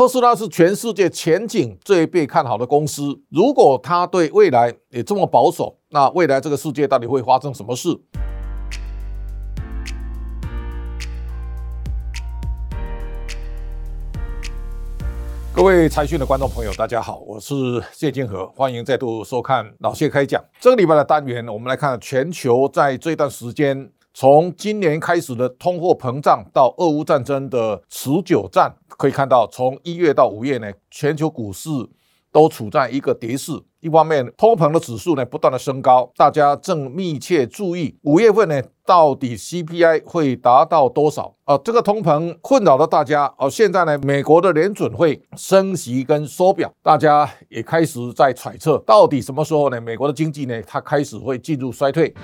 特斯拉是全世界前景最被看好的公司。如果它对未来也这么保守，那未来这个世界到底会发生什么事？各位财讯的观众朋友，大家好，我是谢金河，欢迎再度收看老谢开讲。这个礼拜的单元，我们来看全球在这段时间。从今年开始的通货膨胀到俄乌战争的持久战，可以看到，从一月到五月呢，全球股市都处在一个跌势。一方面，通膨的指数呢不断的升高，大家正密切注意五月份呢到底 CPI 会达到多少啊？这个通膨困扰了大家哦。现在呢，美国的联准会升息跟缩表，大家也开始在揣测，到底什么时候呢？美国的经济呢，它开始会进入衰退。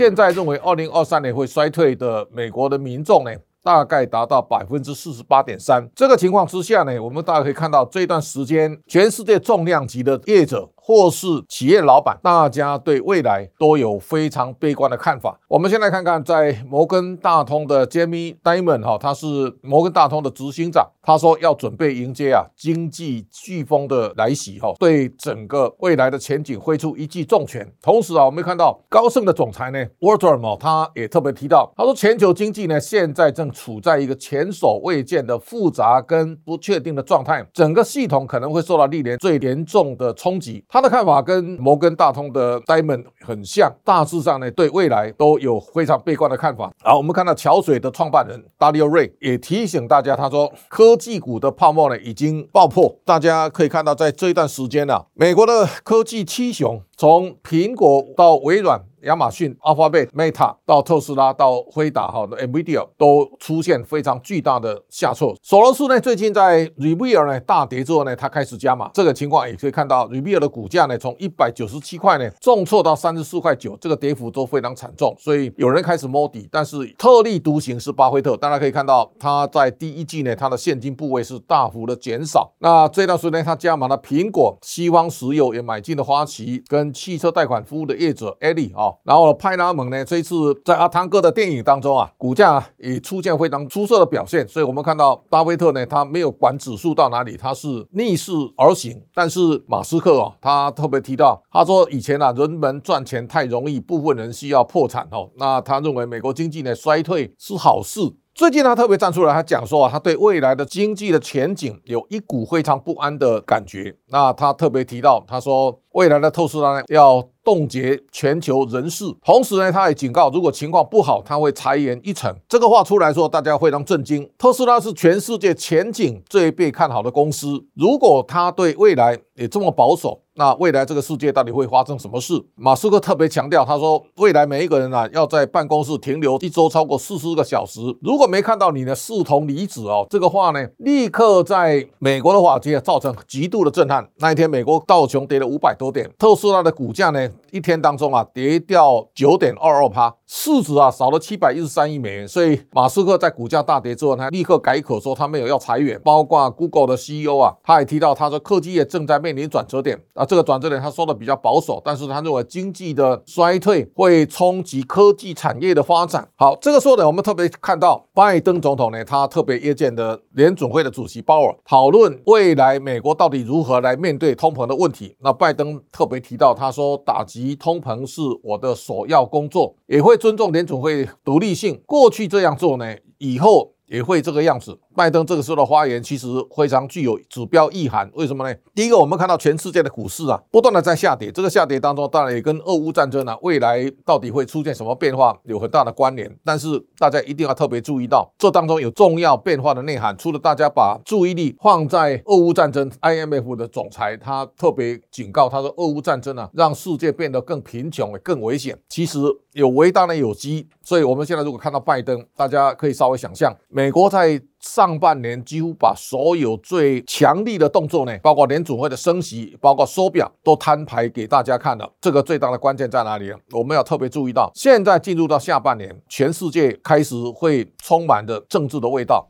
现在认为二零二三年会衰退的美国的民众呢，大概达到百分之四十八点三。这个情况之下呢，我们大家可以看到这段时间，全世界重量级的业者。或是企业老板，大家对未来都有非常悲观的看法。我们先来看看，在摩根大通的 Jamie Dimon 哈，他是摩根大通的执行长，他说要准备迎接啊经济飓风的来袭哈，对整个未来的前景挥出一记重拳。同时啊，我们看到高盛的总裁呢，Wolfram 他也特别提到，他说全球经济呢现在正处在一个前所未见的复杂跟不确定的状态，整个系统可能会受到历年最严重的冲击。他的看法跟摩根大通的 Diamond 很像，大致上呢，对未来都有非常悲观的看法。好，我们看到桥水的创办人 Dalio Ray 也提醒大家，他说科技股的泡沫呢已经爆破。大家可以看到，在这一段时间啊，美国的科技七雄从苹果到微软。亚马逊、Alphabet、Meta 到特斯拉到辉达哈的 NVIDIA 都出现非常巨大的下挫。索罗斯呢，最近在 Revere 呢大跌之后呢，他开始加码。这个情况也可以看到，Revere 的股价呢从一百九十七块呢重挫到三十四块九，这个跌幅都非常惨重。所以有人开始摸底，但是特立独行是巴菲特。大家可以看到，他在第一季呢，他的现金部位是大幅的减少。那这段时间他加码了苹果、西方石油也买进了花旗跟汽车贷款服务的业者 Ellie 啊。然后派拉蒙呢，这一次在阿汤哥的电影当中啊，股价也出现非常出色的表现。所以我们看到巴菲特呢，他没有管指数到哪里，他是逆势而行。但是马斯克啊，他特别提到，他说以前啊，人们赚钱太容易，部分人需要破产哦。那他认为美国经济呢衰退是好事。最近他特别站出来，他讲说啊，他对未来的经济的前景有一股非常不安的感觉。那他特别提到，他说未来的特斯拉要冻结全球人事，同时呢，他也警告，如果情况不好，他会裁员一成。这个话出来说，大家非常震惊。特斯拉是全世界前景最被看好的公司，如果他对未来也这么保守。那未来这个世界到底会发生什么事？马斯克特别强调，他说未来每一个人啊要在办公室停留一周超过四十个小时，如果没看到你的视同离职哦，这个话呢，立刻在美国的华尔街造成极度的震撼。那一天，美国道琼跌了五百多点，特斯拉的股价呢一天当中啊跌掉九点二二趴，市值啊少了七百一十三亿美元。所以马斯克在股价大跌之后，他立刻改口说他没有要裁员，包括 Google 的 CEO 啊，他也提到他说科技业正在面临转折点啊。这个转折点他说的比较保守，但是他认为经济的衰退会冲击科技产业的发展。好，这个时候呢，我们特别看到拜登总统呢，他特别约见的联准会的主席鲍尔，讨论未来美国到底如何来面对通膨的问题。那拜登特别提到，他说打击通膨是我的首要工作，也会尊重联准会独立性。过去这样做呢，以后也会这个样子。拜登这个时候的发言其实非常具有指标意涵，为什么呢？第一个，我们看到全世界的股市啊，不断的在下跌，这个下跌当中当然也跟俄乌战争啊，未来到底会出现什么变化有很大的关联。但是大家一定要特别注意到，这当中有重要变化的内涵。除了大家把注意力放在俄乌战争，IMF 的总裁他特别警告，他说俄乌战争啊，让世界变得更贫穷、更危险。其实有危当然有机，所以我们现在如果看到拜登，大家可以稍微想象，美国在。上半年几乎把所有最强力的动作呢，包括联储会的升息，包括缩表，都摊牌给大家看了。这个最大的关键在哪里？我们要特别注意到，现在进入到下半年，全世界开始会充满着政治的味道。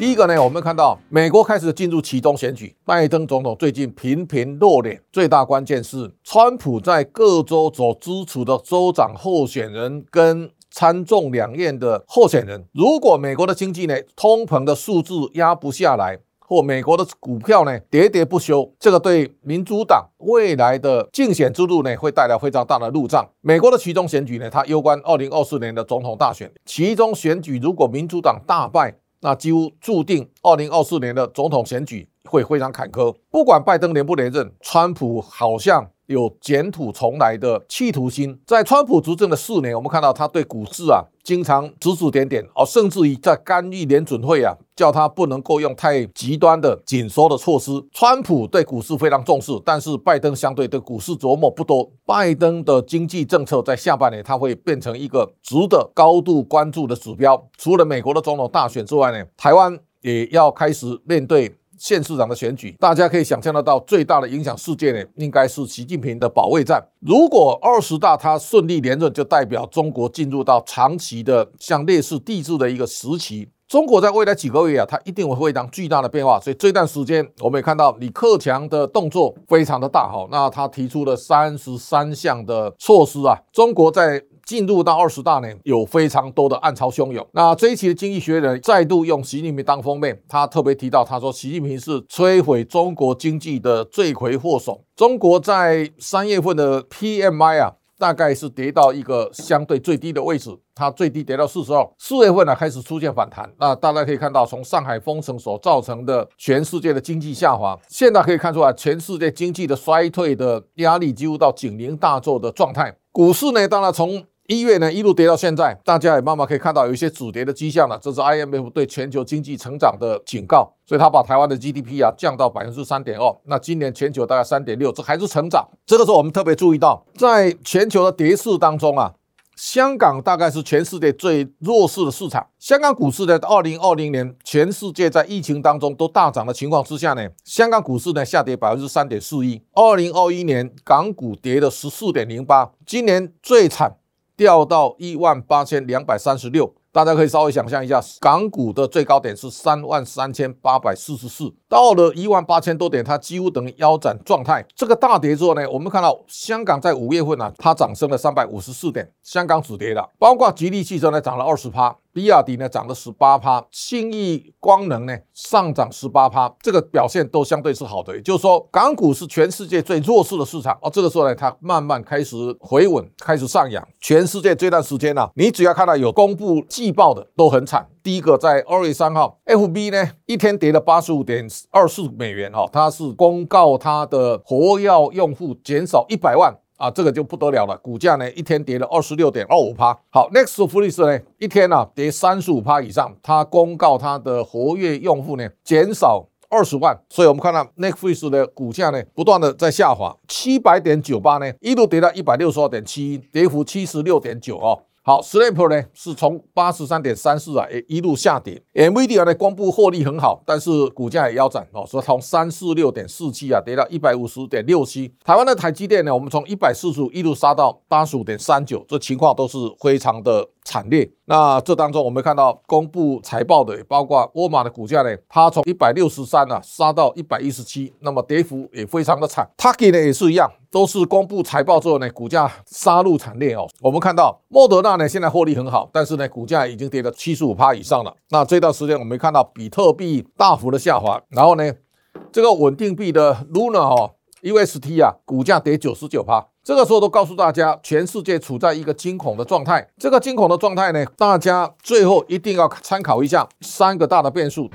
第一个呢，我们看到美国开始进入其中选举，拜登总统最近频频露脸，最大关键是川普在各州所支持的州长候选人跟参众两院的候选人。如果美国的经济呢，通膨的数字压不下来，或美国的股票呢跌跌不休，这个对民主党未来的竞选之路呢会带来非常大的路障。美国的其中选举呢，它攸关二零二四年的总统大选。其中选举如果民主党大败，那几乎注定，二零二四年的总统选举会非常坎坷。不管拜登连不连任，川普好像有卷土重来的企图心。在川普执政的四年，我们看到他对股市啊，经常指指点点，哦，甚至于在干预联准会啊，叫他不能够用太极端的紧缩的措施。川普对股市非常重视，但是拜登相对对股市琢磨不多。拜登的经济政策在下半年，他会变成一个值得高度关注的指标。除了美国的总统大选之外呢，台湾也要开始面对县市长的选举。大家可以想象得到，最大的影响事件呢，应该是习近平的保卫战。如果二十大他顺利连任，就代表中国进入到长期的像类似帝制的一个时期。中国在未来几个月啊，它一定会非常巨大的变化。所以这段时间，我们也看到李克强的动作非常的大哈。那他提出了三十三项的措施啊，中国在。进入到二十大呢，有非常多的暗潮汹涌。那这一期的《经济学人》再度用习近平当封面，他特别提到，他说习近平是摧毁中国经济的罪魁祸首。中国在三月份的 PMI 啊，大概是跌到一个相对最低的位置，它最低跌到四十二。四月份呢，开始出现反弹。那大家可以看到，从上海封城所造成的全世界的经济下滑，现在可以看出来，全世界经济的衰退的压力几乎到警铃大作的状态。股市呢，当然从一月呢，一路跌到现在，大家也慢慢可以看到有一些止跌的迹象了。这是 IMF 对全球经济成长的警告，所以他把台湾的 GDP 啊降到百分之三点二。那今年全球大概三点六，这还是成长。这个时候我们特别注意到，在全球的跌势当中啊，香港大概是全世界最弱势的市场。香港股市在二零二零年全世界在疫情当中都大涨的情况之下呢，香港股市呢下跌百分之三点四一。二零二一年港股跌了十四点零八，今年最惨。掉到一万八千两百三十六，大家可以稍微想象一下，港股的最高点是三万三千八百四十四，到了一万八千多点，它几乎等于腰斩状态。这个大跌之后呢，我们看到香港在五月份啊，它涨升了三百五十四点，香港止跌了，包括吉利汽车呢涨了二十趴。比亚迪呢涨了十八趴，信义光能呢上涨十八趴，这个表现都相对是好的。也就是说，港股是全世界最弱势的市场哦。这个时候呢，它慢慢开始回稳，开始上扬。全世界这段时间呢、啊，你只要看到有公布季报的都很惨。第一个在二月三号，FB 呢一天跌了八十五点二四美元哦，它是公告它的活跃用户减少一百万。啊，这个就不得了了，股价呢一天跌了二十六点二五趴。好，Next f l i s 呢一天呢、啊、跌三十五趴以上，它公告它的活跃用户呢减少二十万，所以我们看到 Netflix 的股价呢不断的在下滑，七百点九八呢一路跌到一百六十二点七，跌幅七十六点九哦。好，Snap 呢是从八十三点三四啊，一路下跌。NVIDIA 呢公布获利很好，但是股价也腰斩哦，所以从三四六点四七啊跌到一百五十点六七。台湾的台积电呢，我们从一百四十五一路杀到八十五点三九，这情况都是非常的惨烈。那这当中我们看到公布财报的，包括沃尔玛的股价呢，它从一百六十三啊杀到一百一十七，那么跌幅也非常的惨。Target 呢也是一样。都是公布财报之后呢，股价杀入惨烈哦。我们看到莫德纳呢，现在获利很好，但是呢，股价已经跌了七十五趴以上了。那这段时间我们看到比特币大幅的下滑，然后呢，这个稳定币的 Luna 哦，UST 啊，股价跌九十九趴。这个时候都告诉大家，全世界处在一个惊恐的状态。这个惊恐的状态呢，大家最后一定要参考一下三个大的变数。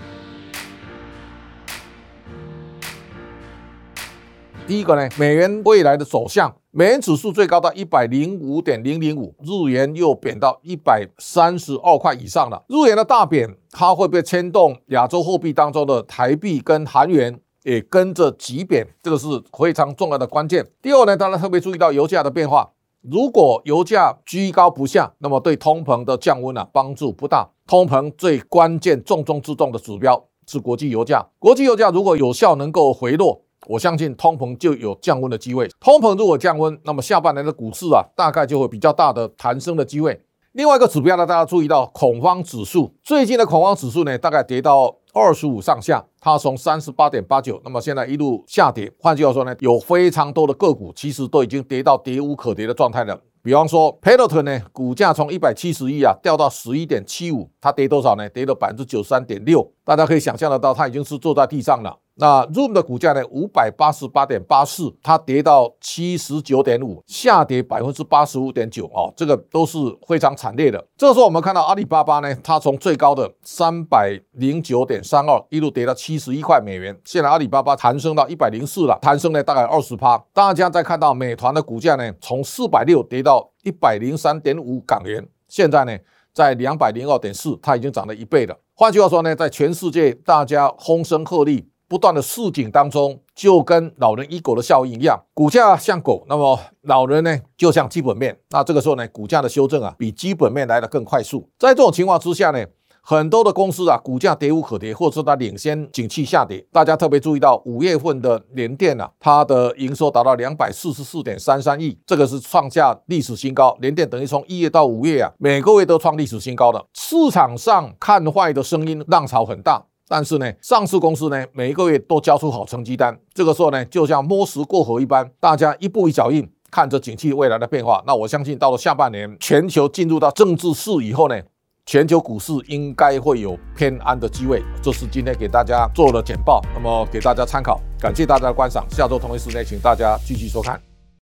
第一个呢，美元未来的走向，美元指数最高到一百零五点零零五，日元又贬到一百三十二块以上了。日元的大贬，它会不会牵动亚洲货币当中的台币跟韩元也跟着急贬？这个是非常重要的关键。第二呢，大家特别注意到油价的变化，如果油价居高不下，那么对通膨的降温啊帮助不大。通膨最关键、重中之重的指标是国际油价，国际油价如果有效能够回落。我相信通膨就有降温的机会。通膨如果降温，那么下半年的股市啊，大概就会比较大的弹升的机会。另外一个指标呢，大家注意到恐慌指数，最近的恐慌指数呢，大概跌到二十五上下，它从三十八点八九，那么现在一路下跌。换句话说呢，有非常多的个股其实都已经跌到跌无可跌的状态了。比方说，Peloton 呢，股价从一百七十一啊掉到十一点七五，它跌多少呢？跌了百分之九十三点六。大家可以想象得到，它已经是坐在地上了。那 Zoom 的股价呢，五百八十八点八四，它跌到七十九点五，下跌百分之八十五点九哦，这个都是非常惨烈的。这时候我们看到阿里巴巴呢，它从最高的三百零九点三二一路跌到七十一块美元，现在阿里巴巴弹升到一百零四了，弹升了大概二十趴。大家再看到美团的股价呢，从四百六跌到一百零三点五港元，现在呢，在两百零二点四，它已经涨了一倍了。换句话说呢，在全世界大家风声鹤唳、不断的市井当中，就跟老人与狗的效应一样，股价像狗，那么老人呢就像基本面。那这个时候呢，股价的修正啊，比基本面来的更快速。在这种情况之下呢，很多的公司啊，股价跌无可跌，或者说它领先景气下跌。大家特别注意到五月份的联电啊，它的营收达到两百四十四点三三亿，这个是创下历史新高。联电等于从一月到五月啊，每个月都创历史新高的。市场上看坏的声音浪潮很大，但是呢，上市公司呢，每一个月都交出好成绩单。这个时候呢，就像摸石过河一般，大家一步一脚印，看着景气未来的变化。那我相信到了下半年，全球进入到政治市以后呢，全球股市应该会有偏安的机会，这是今天给大家做的简报，那么给大家参考，感谢大家的观赏，下周同一时间请大家继续收看。